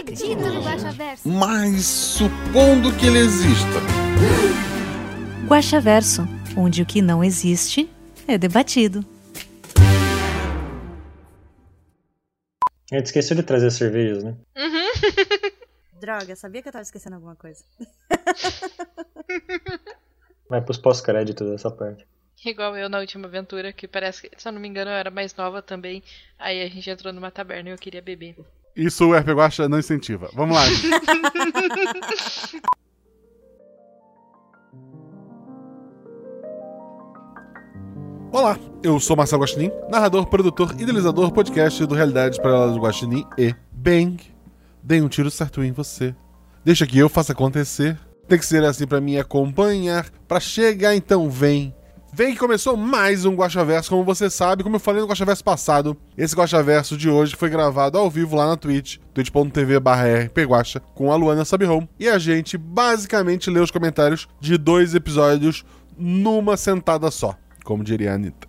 acredito no Guaxaverso. Mas supondo que ele exista. Guaxaverso, onde o que não existe é debatido. A gente esqueceu de trazer cervejas, né? Droga, sabia que eu tava esquecendo alguma coisa. Vai pros pós-créditos dessa parte. Igual eu na última aventura, que parece que, se eu não me engano, eu era mais nova também. Aí a gente entrou numa taberna e eu queria beber. Isso o RP Guacha não incentiva. Vamos lá. Olá, eu sou Marcelo Guaxinim, narrador, produtor, idealizador, podcast do Realidades Paralelas do Guaxinim e Bang. Dei um tiro certo em você. Deixa que eu faça acontecer. Tem que ser assim pra me acompanhar, pra chegar então vem. Vem que começou mais um Guaxaverso, como você sabe, como eu falei no Guaxaverso passado. Esse Guaxaverso de hoje foi gravado ao vivo lá na Twitch, twitch.tv rpguacha, com a Luana Subhome. E a gente basicamente lê os comentários de dois episódios numa sentada só, como diria a Anitta.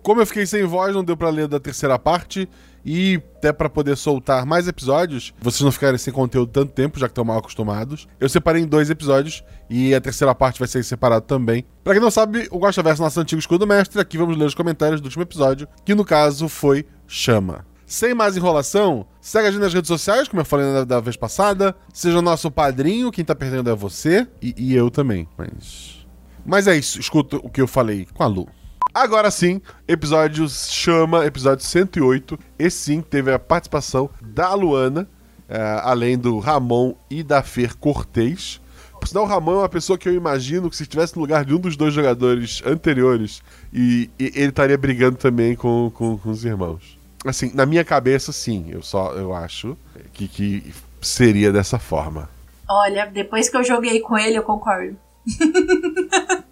Como eu fiquei sem voz, não deu pra ler da terceira parte e até pra poder soltar mais episódios, vocês não ficarem sem conteúdo tanto tempo, já que estão mal acostumados. Eu separei em dois episódios e a terceira parte vai ser separada também. Pra quem não sabe, o Gosta Verso é nosso antigo escudo mestre. Aqui vamos ler os comentários do último episódio, que no caso foi Chama. Sem mais enrolação, segue a gente nas redes sociais, como eu falei na, da vez passada. Seja nosso padrinho, quem tá perdendo é você e, e eu também. Mas. Mas é isso, escuta o que eu falei com a Lu. Agora sim, episódio chama, episódio 108. Esse sim teve a participação da Luana, eh, além do Ramon e da Fer Cortez. Por sinal, o Ramon é uma pessoa que eu imagino que se estivesse no lugar de um dos dois jogadores anteriores, e, e ele estaria brigando também com, com, com os irmãos. Assim, na minha cabeça, sim, eu só eu acho que, que seria dessa forma. Olha, depois que eu joguei com ele, eu concordo.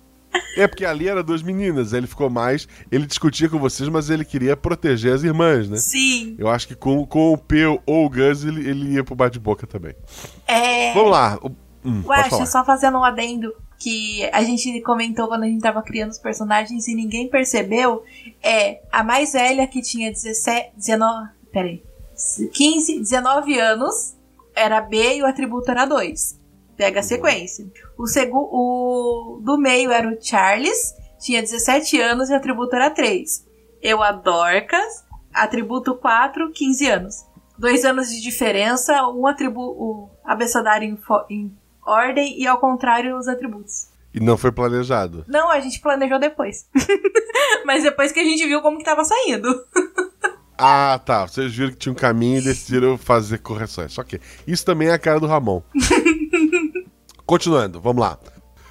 É porque ali era duas meninas, ele ficou mais. Ele discutia com vocês, mas ele queria proteger as irmãs, né? Sim. Eu acho que com, com o P ou o Gus ele, ele ia pro bate-boca também. É. Vamos lá. Hum, falar. só fazendo um adendo que a gente comentou quando a gente tava criando os personagens e ninguém percebeu. É a mais velha que tinha 17. 19. Peraí. 15, 19 anos era B e o atributo era 2. Pega a sequência. O, segu, o do meio era o Charles, tinha 17 anos e o atributo era 3. Eu a Dorcas, atributo 4, 15 anos. Dois anos de diferença, um atributo. O abecedário em, em ordem e ao contrário os atributos. E não foi planejado. Não, a gente planejou depois. Mas depois que a gente viu como que tava saindo. Ah, tá. Vocês viram que tinha um caminho e decidiram fazer correções. Só que isso também é a cara do Ramon. Continuando, vamos lá.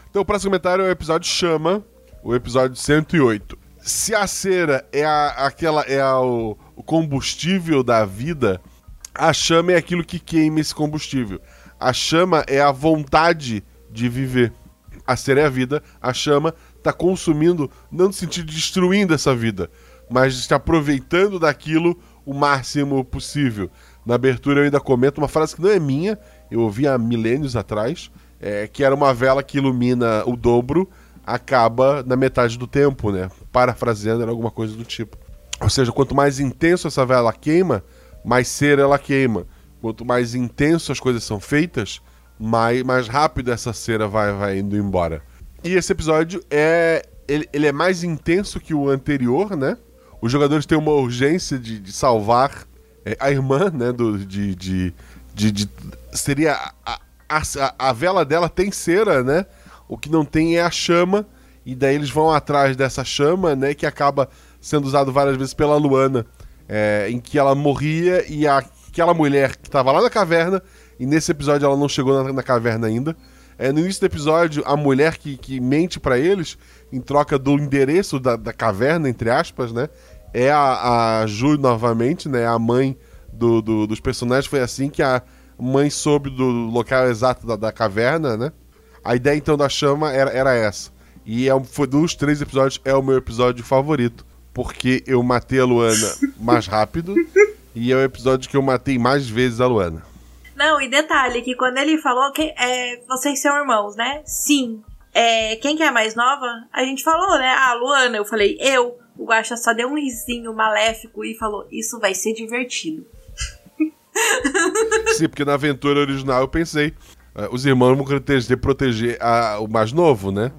Então, o próximo comentário é o episódio Chama, o episódio 108. Se a cera é a, aquela é a- o, o combustível da vida, a chama é aquilo que queima esse combustível. A chama é a vontade de viver. A cera é a vida, a chama está consumindo, não no sentido de destruindo essa vida, mas está aproveitando daquilo o máximo possível. Na abertura eu ainda comento uma frase que não é minha, eu ouvi há milênios atrás, é, que era uma vela que ilumina o dobro, acaba na metade do tempo, né? Parafraseando, era alguma coisa do tipo. Ou seja, quanto mais intenso essa vela queima, mais cera ela queima. Quanto mais intenso as coisas são feitas, mais, mais rápido essa cera vai, vai indo embora. E esse episódio é. Ele, ele é mais intenso que o anterior, né? Os jogadores têm uma urgência de, de salvar é, a irmã, né? Do, de, de, de, de- seria. A, a, a vela dela tem cera, né? O que não tem é a chama. E daí eles vão atrás dessa chama, né? Que acaba sendo usado várias vezes pela Luana. é, em que ela morria e a- aquela mulher que estava lá na caverna. E nesse episódio ela não chegou na, na caverna ainda. É, no início do episódio, a mulher que, que mente pra eles, em troca do endereço da, da caverna, entre aspas, né? É a, a Ju novamente, né? A mãe do, do- dos personagens. Foi assim que a, mãe soube do local exato da, da caverna, né? A ideia então da chama era, era essa. E é, um- foi dos três episódios, é o meu episódio favorito. Porque eu matei a Luana mais rápido. e é o episódio que eu matei mais vezes a Luana. Não, e detalhe, que quando ele falou que é, vocês são irmãos, né? Sim. É, quem que é a mais nova? A gente falou, né? Ah, Luana, eu falei, eu. O Guaxa só deu um risinho maléfico e falou, isso vai ser divertido. Sim, porque na aventura original eu pensei, eh, os irmãos vão proteger, proteger a- o mais novo, né?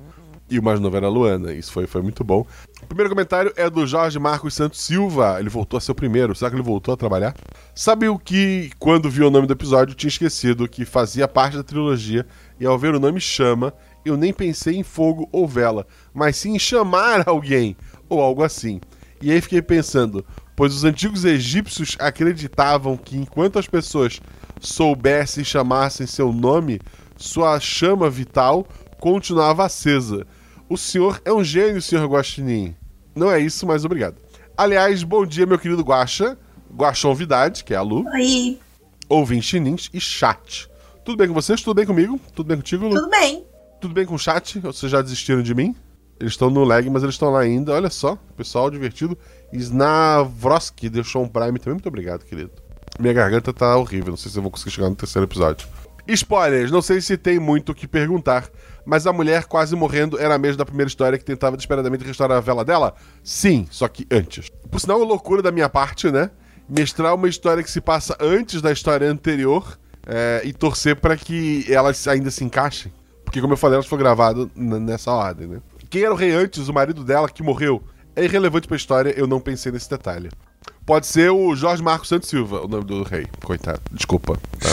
E o mais novo era a Luana. Isso foi, foi muito bom. O primeiro comentário é do Jorge Marcos Santos Silva. Ele voltou a ser o primeiro. Será que ele voltou a trabalhar? Sabe o que, quando viu o nome do episódio, tinha esquecido que fazia parte da trilogia. E ao ver o nome Chama, eu nem pensei em fogo ou vela, mas sim em chamar alguém, ou algo assim. E aí fiquei pensando, pois os antigos egípcios acreditavam que enquanto as pessoas soubessem e chamassem seu nome, sua chama vital continuava acesa. O senhor é um gênio, senhor Guaxinim. Não é isso, mas obrigado. Aliás, bom dia, meu querido Guaxa, Guaxonvidade, que é a Lu, Oi, ouvinte Nins e chat. Tudo bem com vocês? Tudo bem comigo? Tudo bem contigo, Lu? tudo bem. Tudo bem com o chat? Vocês já desistiram de mim? Eles estão no lag, mas eles estão lá ainda. Olha só, pessoal divertido. Snavroski deixou um Prime também. Muito obrigado, querido. Minha garganta tá horrível. Não sei se eu vou conseguir chegar no terceiro episódio. Spoilers, não sei se tem muito o que perguntar, mas a mulher quase morrendo era a mesma da primeira história que tentava desesperadamente restaurar a vela dela? Sim, só que antes. Por sinal, é loucura da minha parte, né? Mestrar uma história que se passa antes da história anterior é, e torcer para que elas ainda se encaixem. Porque, como eu falei, elas foram gravadas nessa ordem, né? Quem era o rei antes, o marido dela que morreu, é irrelevante pra história, eu não pensei nesse detalhe. Pode ser o Jorge Marcos Santos Silva, o nome do rei. Coitado. Desculpa. Tá?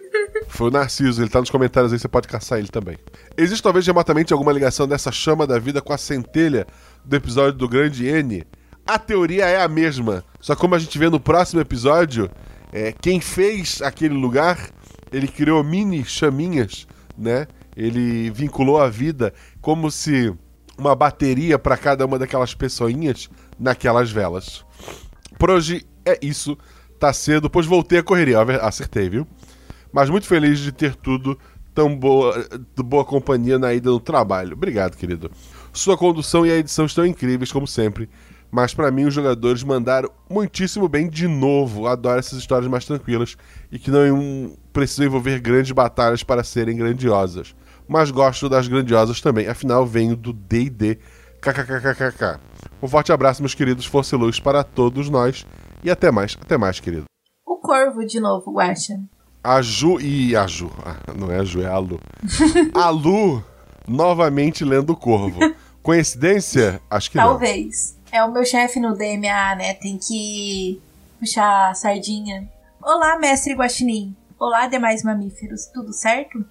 Foi o Narciso, ele tá nos comentários aí, você pode caçar ele também. Existe talvez remotamente alguma ligação dessa chama da vida com a centelha do episódio do Grande N? A teoria é a mesma. Só que como a gente vê no próximo episódio, é, quem fez aquele lugar, ele criou mini chaminhas, né? Ele vinculou a vida como se uma bateria para cada uma daquelas pessoinhas naquelas velas. Por hoje é isso. Tá cedo, pois voltei a correria. Acertei, viu? Mas muito feliz de ter tudo tão boa, de boa companhia na ida do trabalho. Obrigado, querido. Sua condução e a edição estão incríveis, como sempre. Mas pra mim, os jogadores mandaram muitíssimo bem de novo. Adoro essas histórias mais tranquilas e que não precisam envolver grandes batalhas para serem grandiosas. Mas gosto das grandiosas também, afinal venho do DD. KKKKK. Um forte abraço, meus queridos. Força e luz para todos nós. E até mais, até mais, querido. O corvo de novo, Guaxa. A Ju e a Ju. Ah, não é a Ju, é a Lu. a Lu novamente lendo o Corvo. Coincidência? Acho que não. Talvez. É o meu chefe no DMA, né? Tem que puxar a sardinha. Olá, mestre Guaxinim. Olá, demais mamíferos. Tudo certo?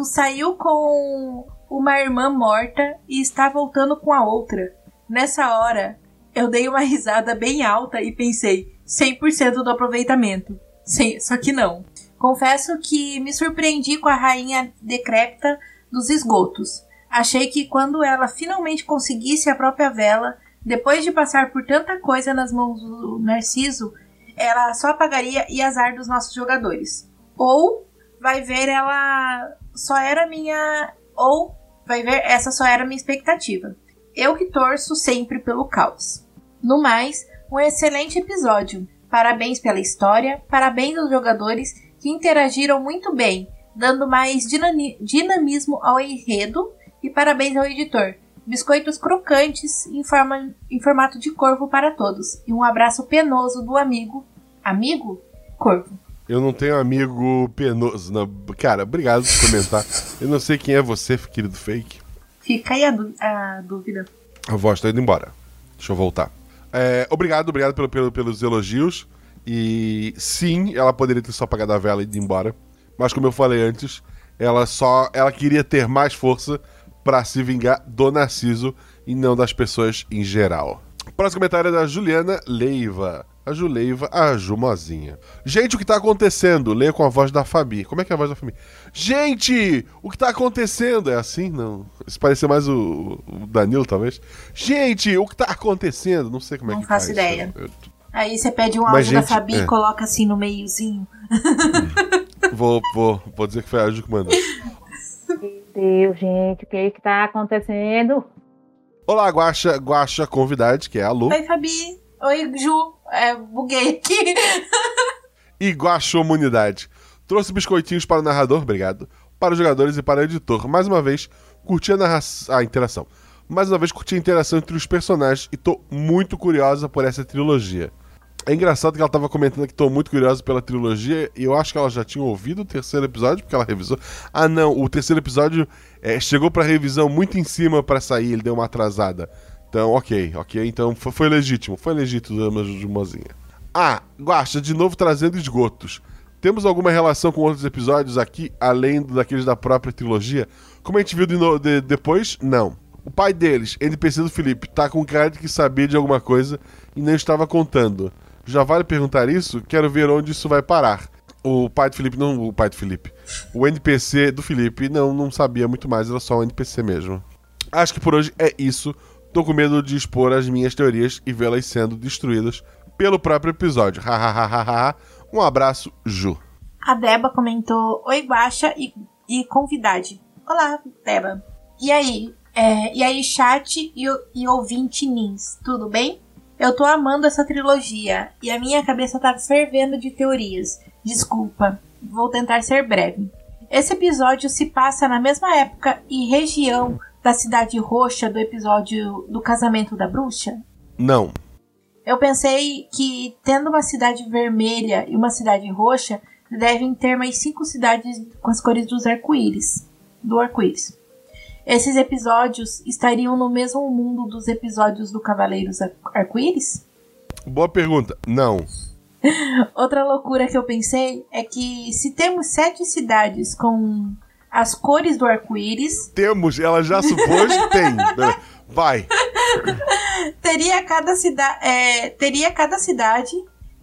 Tu saiu com uma irmã morta e está voltando com a outra. Nessa hora, eu dei uma risada bem alta e pensei 100% do aproveitamento. Sim, só que não. Confesso que me surpreendi com a rainha decrépita dos esgotos. Achei que quando ela finalmente conseguisse a própria vela, depois de passar por tanta coisa nas mãos do Narciso, ela só apagaria e azar dos nossos jogadores. Ou vai ver ela só era minha ou vai ver essa só era minha expectativa. Eu que torço sempre pelo caos. No mais, um excelente episódio. Parabéns pela história, parabéns aos jogadores que interagiram muito bem, dando mais dinamismo ao enredo e parabéns ao editor. Biscoitos crocantes em, forma- em formato de corvo para todos. E um abraço penoso do amigo. Amigo? Corvo. Eu não tenho amigo penoso. Não. Cara, obrigado por comentar. Eu não sei quem é você, querido fake. Fica aí a, dú- a dúvida. A voz tá indo embora. Deixa eu voltar. É, obrigado, obrigado pelo, pelo- pelos elogios. E sim, ela poderia ter só apagado a vela e ido embora. Mas como eu falei antes, ela só. Ela queria ter mais força pra se vingar do Narciso e não das pessoas em geral. Próximo comentário é da Juliana Leiva. A Juleiva, a Jumozinha. Gente, o que tá acontecendo? Leia com a voz da Fabi. Como é que é a voz da Fabi? Gente, o que tá acontecendo? É assim? Não. Se parecer mais o, o Danilo, talvez. Gente, o que tá acontecendo? Não sei como é Não que faço faz. ideia. Eu- eu- Aí você pede um áudio da Fabi é. e coloca assim no meiozinho. Vou, vou, vou dizer que foi a Ju que mandou. Meu Deus, gente, o que é que tá acontecendo? Olá, Guaxa, Guaxa convidade, que é a Lu. Oi, Fabi. Oi, Ju. É, buguei aqui. E Guaxomunidade. Trouxe biscoitinhos para o narrador, obrigado. Para os jogadores e para o editor. Mais uma vez, curti a, a interação. Mais uma vez, curti a interação entre os personagens e tô muito curiosa por essa trilogia. É engraçado que ela tava comentando que tô muito curiosa pela trilogia e eu acho que ela já tinha ouvido o terceiro episódio, porque ela revisou. Ah, não, o terceiro episódio é, chegou pra revisão muito em cima para sair, ele deu uma atrasada. Então, ok, ok, então foi, foi legítimo, foi legítimo, de mozinha. Ah, Guaxa, de novo trazendo esgotos. Temos alguma relação com outros episódios aqui, além daqueles da própria trilogia? Como a gente viu de no, de, depois, não. O pai deles, NPC do Felipe, tá com cara de que sabia de alguma coisa e não estava contando. Já vale perguntar isso? Quero ver onde isso vai parar. O pai do Felipe, não o pai do Felipe. O NPC do Felipe não, não sabia muito mais, era só um NPC mesmo. Acho que por hoje é isso. Tô com medo de expor as minhas teorias e vê-las sendo destruídas pelo próprio episódio. Hahaha. um abraço, Ju. A Deba comentou: Oi, Guaxa e, e convidade. Olá, Deba. E aí? É, e aí, chat e, e ouvinte Nins, tudo bem? Eu tô amando essa trilogia e a minha cabeça tá fervendo de teorias. Desculpa, vou tentar ser breve. Esse episódio se passa na mesma época e região da Cidade Roxa do episódio do Casamento da Bruxa? Não. Eu pensei que, tendo uma cidade vermelha e uma cidade roxa, devem ter mais cinco cidades com as cores dos arco-íris. Do arco-íris. Esses episódios estariam no mesmo mundo dos episódios do Cavaleiros Arco-Íris? Boa pergunta. Não. Outra loucura que eu pensei é que se temos sete cidades com as cores do arco-íris. Temos, ela já supôs que tem. Vai. teria cada cidade. É, teria cada cidade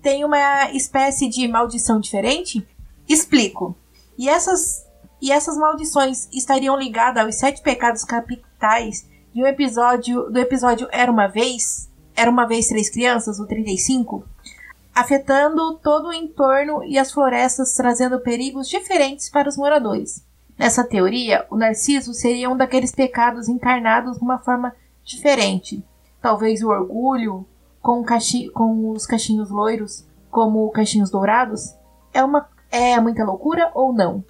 tem uma espécie de maldição diferente? Explico. E essas e essas maldições estariam ligadas aos sete pecados capitais de um episódio do episódio Era uma vez, Era uma vez três crianças, o 35, afetando todo o entorno e as florestas, trazendo perigos diferentes para os moradores. Nessa teoria, o Narciso seria um daqueles pecados encarnados numa forma diferente. Talvez o orgulho, com, com os cachinhos loiros, como cachinhos dourados? É uma é muita loucura ou não?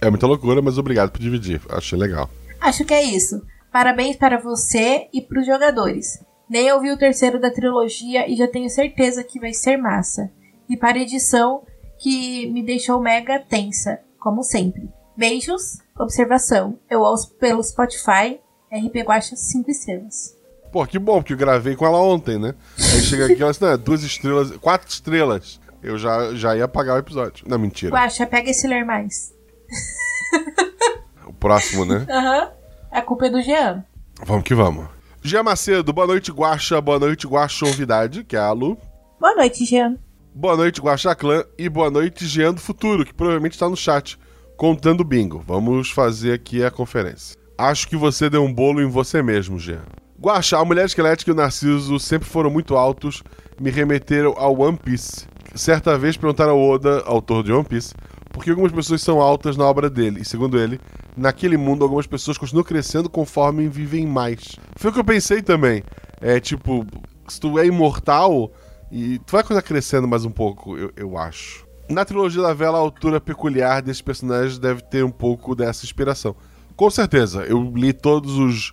É muita loucura, mas obrigado por dividir. Achei legal. Acho que é isso. Parabéns para você e para os jogadores. Nem ouvi o terceiro da trilogia e já tenho certeza que vai ser massa. E para a edição, que me deixou mega tensa, como sempre. Beijos, observação. Eu ouço pelo Spotify, RP Guacha 5 estrelas. Pô, que bom, porque eu gravei com ela ontem, né? Aí chega aqui, ela disse, não, duas estrelas, quatro estrelas. Eu já, já ia apagar o episódio. Não, mentira. Guacha, pega esse ler mais. O próximo, né? Aham. Uhum. A culpa é do Jean. Vamos que vamos. Jean Macedo, boa noite, Guaxa. Boa noite, Guaxa Novidade, que é a Lu. Boa noite, Jean. Boa noite, Guaxa Clã. E boa noite, Jean do Futuro, que provavelmente está no chat, contando bingo. Vamos fazer aqui a conferência. Acho que você deu um bolo em você mesmo, Jean. Guaxa, a Mulher Esquelética e o Narciso sempre foram muito altos, me remeteram ao One Piece. Certa vez perguntaram ao Oda, autor de One Piece, porque algumas pessoas são altas na obra dele, e segundo ele, naquele mundo algumas pessoas continuam crescendo conforme vivem mais. Foi o que eu pensei também. É tipo, se tu é imortal, e tu vai continuar crescendo mais um pouco, eu, eu acho. Na trilogia da Vela, a altura peculiar desses personagens deve ter um pouco dessa inspiração. Com certeza, eu li todos os,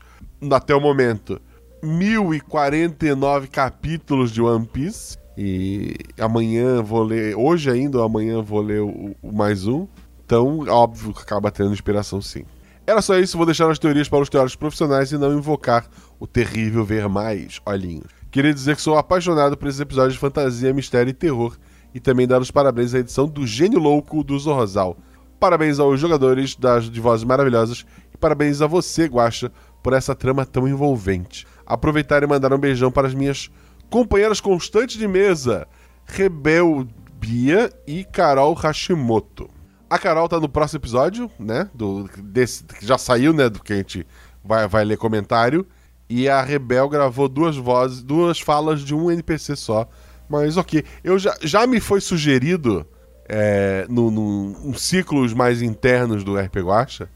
até o momento, 1049 capítulos de One Piece. E amanhã vou ler, hoje ainda ou amanhã vou ler o, o, mais um. Então, óbvio que acaba tendo inspiração sim. Era só isso, vou deixar as teorias para os teóricos profissionais e não invocar o terrível ver mais olhinhos. Queria dizer que sou apaixonado por esses episódios de fantasia, mistério e terror. E também dar os parabéns à edição do Gênio Louco do Zorrozal. Parabéns aos jogadores das, de vozes maravilhosas. E parabéns a você, Guacha, por essa trama tão envolvente. Aproveitar e mandar um beijão para as minhas companheiras constantes de mesa, Rebel Bia e Carol Hashimoto. A Carol tá no próximo episódio, né? Do, desse, que já saiu, né? Do que a gente vai, vai ler comentário. E a Rebel gravou duas vozes, duas falas de um NPC só. Mas ok. Eu já, já me foi sugerido é, no, no, ciclos mais internos do RP Guacha,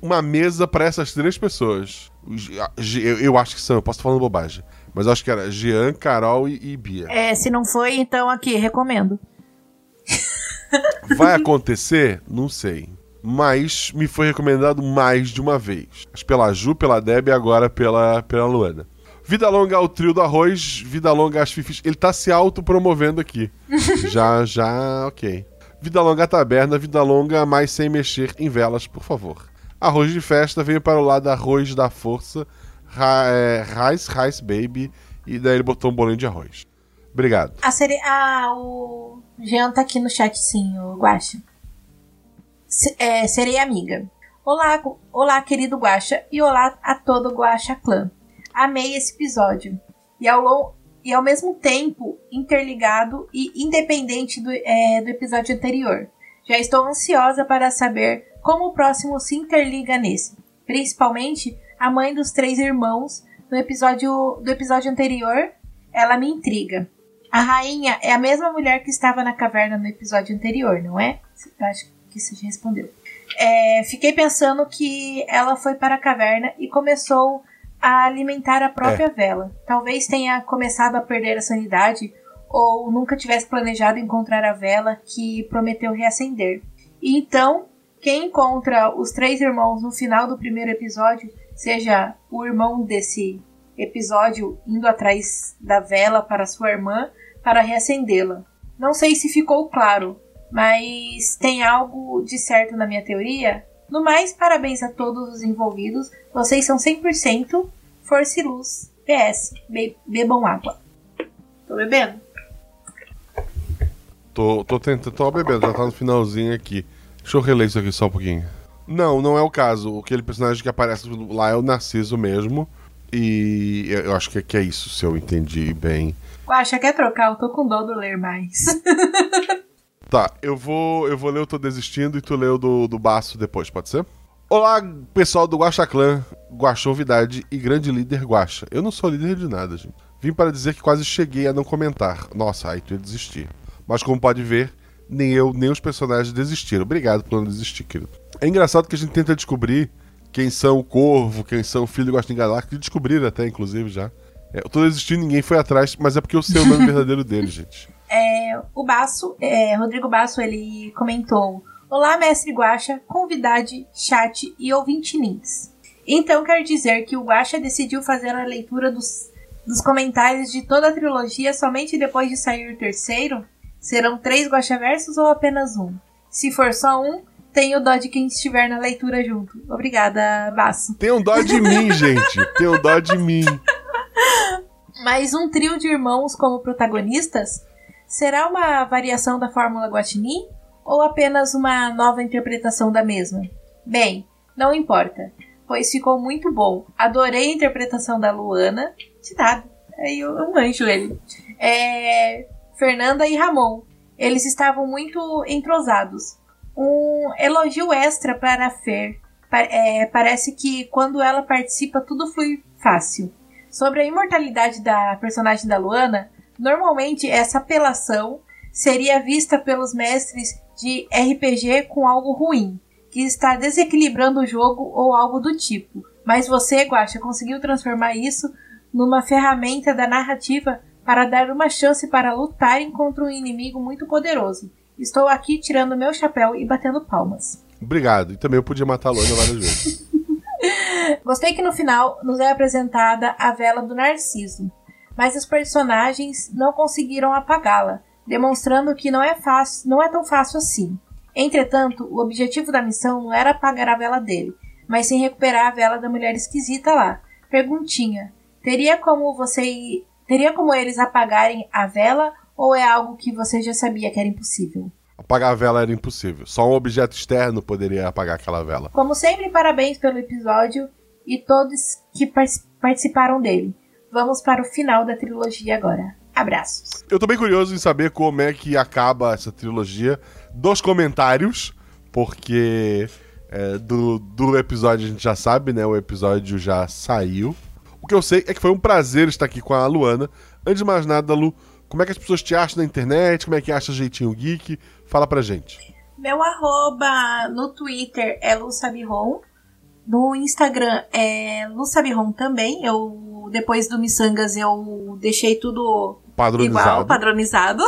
uma mesa para essas três pessoas. Eu, eu acho que são, eu posso estar falando bobagem. Mas acho que era Jean, Carol e, e Bia. É, se não foi, então aqui, recomendo. Vai acontecer? Não sei. Mas me foi recomendado mais de uma vez. Pela Ju, pela Deb e agora pela, pela Luana. Vida longa ao trio do arroz, vida longa às fifis. Ele tá se autopromovendo aqui. já, já, ok. Vida longa à taberna, vida longa, mas sem mexer em velas, por favor. Arroz de festa veio para o lado arroz da força, ra, é, rice, rice baby, e daí ele botou um bolinho de arroz. Obrigado. A sere... Ah, o Jean tá aqui no chat sim, o Guaxa. Se- é, serei amiga. Olá, olá, querido Guaxa, e olá a todo o Guaxa Clã. Amei esse episódio. E ao, lon- e ao mesmo tempo interligado e independente do, é, do episódio anterior. Já estou ansiosa para saber como o próximo se interliga nesse. Principalmente a mãe dos três irmãos no episódio do episódio anterior. Ela me intriga. A rainha é a mesma mulher que estava na caverna no episódio anterior, não é? Eu acho que você já respondeu. É, fiquei pensando que ela foi para a caverna e começou a alimentar a própria É. vela. Talvez tenha começado a perder a sanidade ou nunca tivesse planejado encontrar a vela que prometeu reacender. E então, quem encontra os três irmãos no final do primeiro episódio, seja o irmão desse episódio indo atrás da vela para sua irmã para reacendê-la. Não sei se ficou claro, mas tem algo de certo na minha teoria? No mais, parabéns a todos os envolvidos. Vocês são 100% força e luz. PS, be- bebam água. Tô bebendo? Tô, tô tentando, tô bebendo, já tá no finalzinho aqui. Deixa eu reler isso aqui só um pouquinho. Não, não é o caso. Aquele personagem que aparece lá é o Narciso mesmo. E eu acho que é, que é isso, se eu entendi bem. Guaxa, quer trocar? Eu tô com dó do ler mais. Tá, eu vou, eu vou ler o Tô Desistindo e tu lê o do, do Baço depois, pode ser? Olá, pessoal do Guaxa Clã, Guaxovidade e grande líder Guaxa. Eu não sou líder de nada, gente. Vim para dizer que quase cheguei a não comentar. Nossa, aí tu ia desistir. Mas como pode ver, nem eu, nem os personagens desistiram. Obrigado por não desistir, querido. É engraçado que a gente tenta descobrir quem são o Corvo, quem são o Filho do Guaxinim Galáctico, descobriram até, inclusive, já. É, eu tô desistindo, ninguém foi atrás, mas é porque eu sei o nome verdadeiro dele, gente. É, o Baço, é, Rodrigo Baço, ele comentou: Olá, mestre Guaxa, convidade, chat e ouvinte links. Então quer dizer que o Guaxa decidiu fazer a leitura dos, dos comentários de toda a trilogia somente depois de sair o terceiro? Serão três Guaxaversos ou apenas um? Se for só um, tenho dó de quem estiver na leitura junto. Obrigada, Baço. Tem um dó de mim, gente. Tem um dó de mim. Mas um trio de irmãos como protagonistas será uma variação da fórmula Guaxinim ou apenas uma nova interpretação da mesma? Bem, não importa, pois ficou muito bom. Adorei a interpretação da Luana. De nada, aí eu, manjo ele. É, Fernanda e Ramon. Eles estavam muito entrosados. Um elogio extra para a Fer. É, parece que quando ela participa tudo flui fácil. Sobre a imortalidade da personagem da Luana, normalmente essa apelação seria vista pelos mestres de RPG com algo ruim, que está desequilibrando o jogo ou algo do tipo. Mas você, Guaxa, conseguiu transformar isso numa ferramenta da narrativa para dar uma chance para lutarem contra um inimigo muito poderoso. Estou aqui tirando meu chapéu e batendo palmas. Obrigado. E também eu podia matar a Luana várias vezes. Gostei que no final nos é apresentada a vela do Narciso, mas os personagens não conseguiram apagá-la, demonstrando que não é fácil, não é tão fácil assim. Entretanto, o objetivo da missão não era apagar a vela dele, mas sim recuperar a vela da mulher esquisita lá. Perguntinha: teria como você teria como eles apagarem a vela ou é algo que você já sabia que era impossível? Apagar a vela era impossível. Só um objeto externo poderia apagar aquela vela. Como sempre, parabéns pelo episódio e todos que par- participaram dele. Vamos para o final da trilogia agora. Abraços. Eu tô bem curioso em saber como é que acaba essa trilogia dos comentários, porque é, do, do episódio a gente já sabe, né? O episódio já saiu. O que eu sei é que foi um prazer estar aqui com a Luana. Antes de mais nada, Lu, Como é que as pessoas te acham na internet? Como é que acha Jeitinho Geek? Fala pra gente. Meu arroba no Twitter é Lusabiron. No Instagram é Lusabiron também. Eu, depois do Missangas, eu deixei tudo Padronizado. igual, padronizado.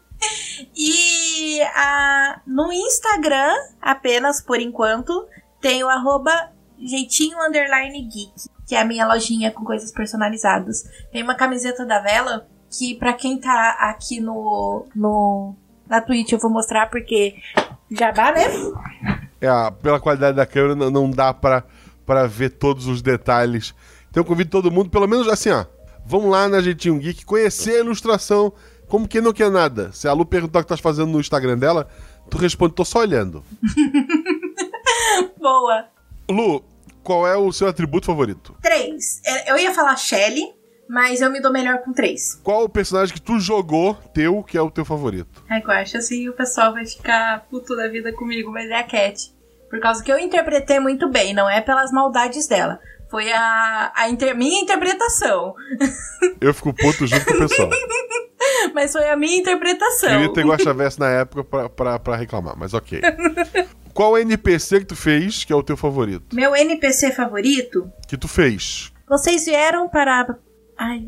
e a, no Instagram, apenas por enquanto, tem o arroba jeitinho underline geek, que é a minha lojinha com coisas personalizadas. Tem uma camiseta da vela que pra quem tá aqui no, no na Twitch eu vou mostrar porque jabá, né? É, pela qualidade da câmera não, dá pra, pra ver todos os detalhes. Então eu convido todo mundo, pelo menos assim, ó. Vamos lá na Jeitinho Geek conhecer a ilustração. Como quem não quer nada. Se a Lu perguntar o que tu tá fazendo no Instagram dela, tu responde, tô só olhando. Boa. Lu, qual é o seu atributo favorito? Três. É, Eu ia falar Shelly, mas eu me dou melhor com três. Qual o personagem que tu jogou teu que é o teu favorito? Ai, eu acho assim o pessoal vai ficar puto da vida comigo, mas é a Cat. Por causa que eu interpretei muito bem, não é pelas maldades dela. Foi a, a inter- minha interpretação. Eu fico puto junto com o pessoal. Mas foi a minha interpretação. Queria ter Guaxaverso na época pra, pra, pra reclamar, mas ok. Qual NPC que tu fez que é o teu favorito? Meu NPC favorito, Que tu fez? vocês vieram para. Ai,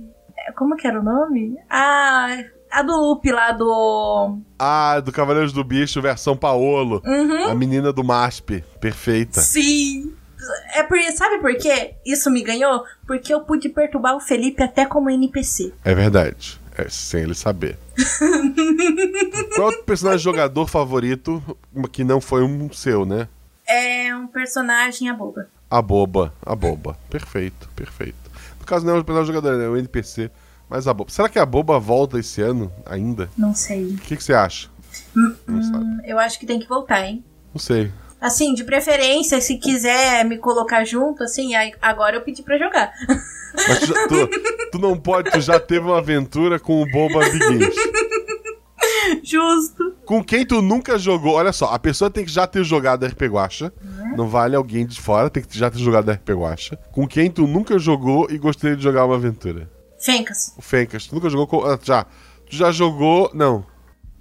como que era o nome? Ah, a do Loop lá do. Ah, do Cavaleiros do Bicho, versão Paolo. Uhum. A menina do MASP. Perfeita. Sim! É por, sabe por quê? Isso me ganhou? Porque eu pude perturbar o Felipe até como NPC. É verdade. É, sem ele saber. Qual é o personagem jogador favorito que não foi um seu, né? É um personagem a boba. A boba. A boba. Perfeito, perfeito. No caso, não é o personagem jogador, né? é o NPC. Mas a boba. Será que a boba volta esse ano ainda? Não sei. O que, que você acha? Hum, eu acho que tem que voltar, hein? Não sei. Assim, de preferência, se quiser me colocar junto, assim, aí- agora eu pedi pra jogar. Mas tu, tu- tu não pode, tu já teve uma aventura com o Boba Begins. Justo. Com quem tu nunca jogou. Olha só, a pessoa tem que já ter jogado RP Guacha. Não vale alguém de fora, tem que já ter jogado RP Guacha. Com quem tu nunca jogou e gostaria de jogar uma aventura. Fencas. O Fencas, tu nunca jogou com. ah, já. Tu já jogou. Não.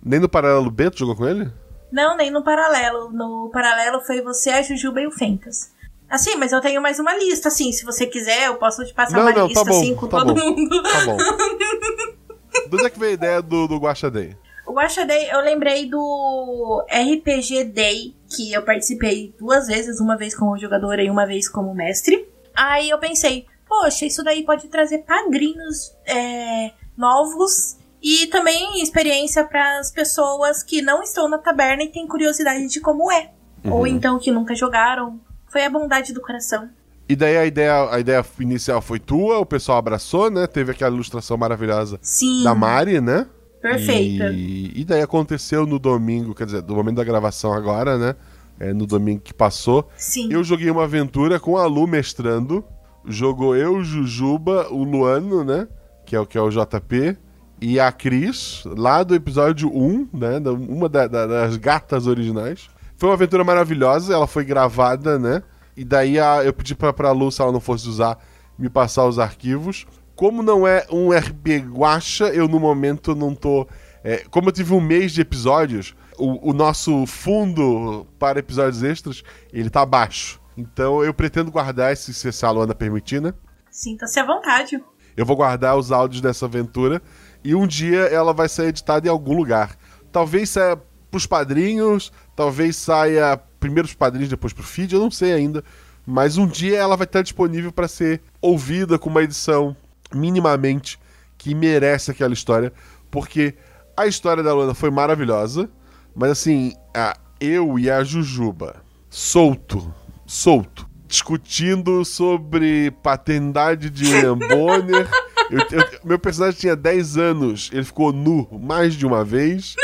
Nem no Paralelo B tu jogou com ele? Não, nem no paralelo. No paralelo foi você, a Jujuba e o Fencas. Assim, mas eu tenho mais uma lista, assim. Se você quiser, eu posso te passar Não, uma não, lista, tá bom, assim, com tá todo bom, mundo. Tá bom. De onde é que veio a ideia do, do Guacha Day? O Guaxa Day, eu lembrei do RPG Day, que eu participei duas vezes, uma vez como jogadora e uma vez como mestre. Aí eu pensei, poxa, isso daí pode trazer padrinhos é, novos e também experiência para as pessoas que não estão na taberna e têm curiosidade de como é. Uhum. Ou então que nunca jogaram. Foi a bondade do coração. E daí a ideia, a ideia inicial foi tua, o pessoal abraçou, né? Teve aquela ilustração maravilhosa Sim. da Mari, né? Perfeita. E, e daí aconteceu no domingo, quer dizer, do momento da gravação agora, né? É, no domingo que passou. Sim. Eu joguei uma aventura com a Lu mestrando. Jogou eu, Jujuba, o Luano, né? Que é o que é o JP. E a Cris, lá do episódio 1, né? Uma da- da- das gatas originais. Foi uma aventura maravilhosa, ela foi gravada, né? E daí a- eu pedi pra, pra Lu, se ela não fosse usar, me passar os arquivos. Como não é um RP Guacha, eu no momento não tô. é, como eu tive um mês de episódios, o, o nosso fundo para episódios extras, ele tá baixo. Então eu pretendo guardar esse, se a Luana permitir, né? Sinta-se à vontade. Eu vou guardar os áudios dessa aventura e um dia ela vai ser editada em algum lugar. Talvez saia pros padrinhos, talvez saia primeiro pros padrinhos, depois pro feed, eu não sei ainda. Mas um dia ela vai estar disponível para ser ouvida com uma edição minimamente que merece aquela história, porque a história da Luana foi maravilhosa, mas assim, a, eu e a Jujuba, solto, solto, discutindo sobre paternidade de William Bonner. Eu- eu- meu personagem tinha 10 anos, ele ficou nu mais de uma vez,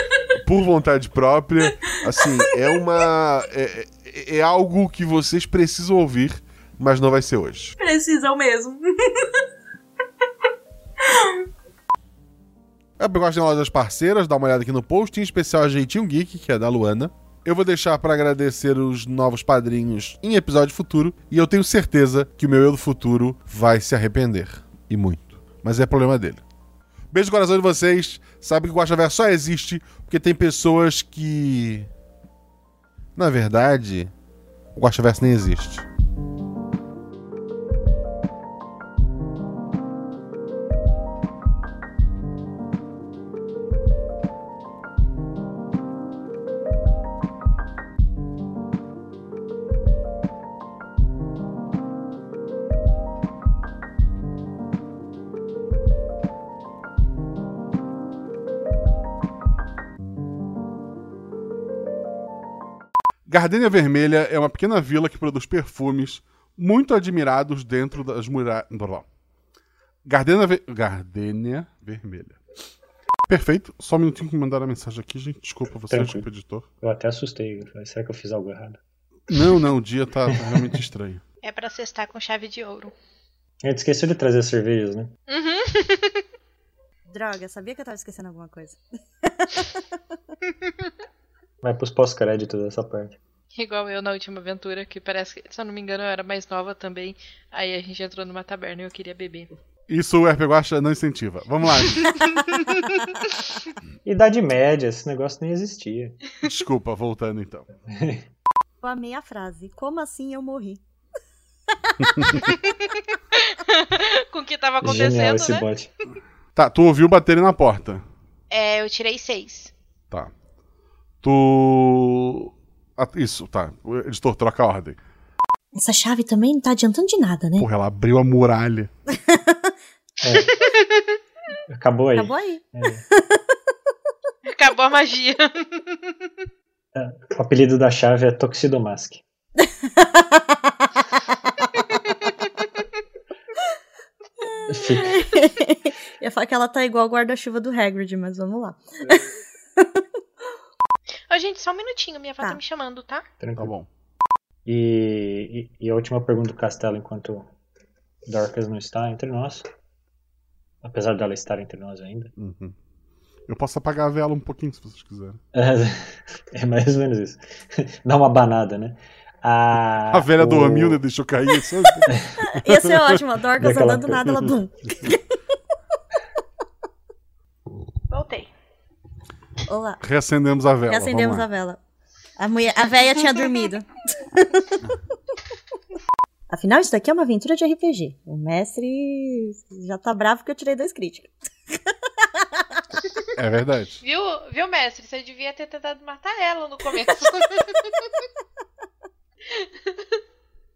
por vontade própria. Assim, é uma. É, é- é algo que vocês precisam ouvir, mas não vai ser hoje. Precisam mesmo. É, Eu gosto de lojas parceiras, dá uma olhada aqui no post, em especial a Jeitinho Geek, que é da Luana. Eu vou deixar pra agradecer os novos padrinhos em episódio futuro, e eu tenho certeza que o meu eu do futuro vai se arrepender. E muito. Mas é problema dele. Beijo no coração de vocês. Sabe que o Guaxaverso só existe porque tem pessoas que. Na verdade, o Guaxaverso nem existe. Gardênia Vermelha é uma pequena vila que produz perfumes muito admirados dentro das muralhas. Gardênia, Ve... Gardênia Vermelha. Perfeito. Só um minutinho que me mandaram a mensagem aqui, gente. Desculpa você, Tranquilo. desculpa, editor. Eu até assustei. Será que eu fiz algo errado? Não, não, o dia tá, tá realmente estranho. É pra cestar com chave de ouro. A gente esqueceu de trazer cervejas, né? Uhum. Droga, sabia que eu tava esquecendo alguma coisa. Vai pros pós-créditos dessa parte. Igual eu na última aventura, que parece que, se eu não me engano, eu era mais nova também. Aí a gente entrou numa taberna e eu queria beber. Isso o RP Guacha não incentiva. Vamos lá. Idade média, esse negócio nem existia. Desculpa, voltando então. Eu amei a frase. Como assim eu morri? com o que tava Genial acontecendo, esse né? bot. Tá, tu ouviu baterem na porta. É, eu tirei seis. Tá. Tu. Ah, isso, tá. O editor, troca a ordem. Essa chave também não tá adiantando de nada, né? Porra, ela abriu a muralha. Acabou aí. Acabou aí. Acabou a magia. O apelido da chave é Toxidomask. Fica. Eu ia falar que ela tá igual o guarda-chuva do Hagrid, mas vamos lá. Ô, gente, só um minutinho. Minha avó tá, Tá. me chamando, tá? Tranquilo. Tá bom. E, e, e a última pergunta do Castelo, enquanto Dorcas não está entre nós. Apesar dela estar entre nós ainda. Uhum. Eu posso apagar a vela um pouquinho se vocês quiserem. É, é mais ou menos isso. Dá uma banada, né? A, A velha o- dormiu, né? Deixou cair. Só... Ia ser ótimo, a Dorcas andando do nada, ela bum. Olá. Reacendemos a vela. Reacendemos a vela. A, mulher, a véia tinha dormido. Afinal, isso daqui é uma aventura de RPG. O mestre já tá bravo que eu tirei dois críticos. É verdade. Viu, viu, mestre? Você devia ter tentado matar ela no começo.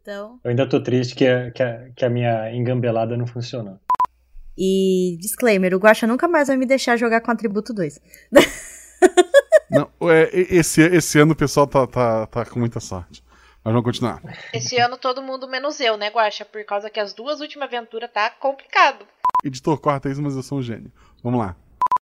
Então. Eu ainda tô triste que a, que a, que a minha engambelada não funcionou. E disclaimer: o Guaxa nunca mais vai me deixar jogar com atributo 2. Não, é, esse, esse ano o pessoal tá, tá, tá com muita sorte. Mas vamos continuar. Esse ano todo mundo menos eu, né, Guaxa? Por causa que as duas últimas aventuras tá complicado. Editor, corta isso, mas eu sou um gênio. Vamos lá.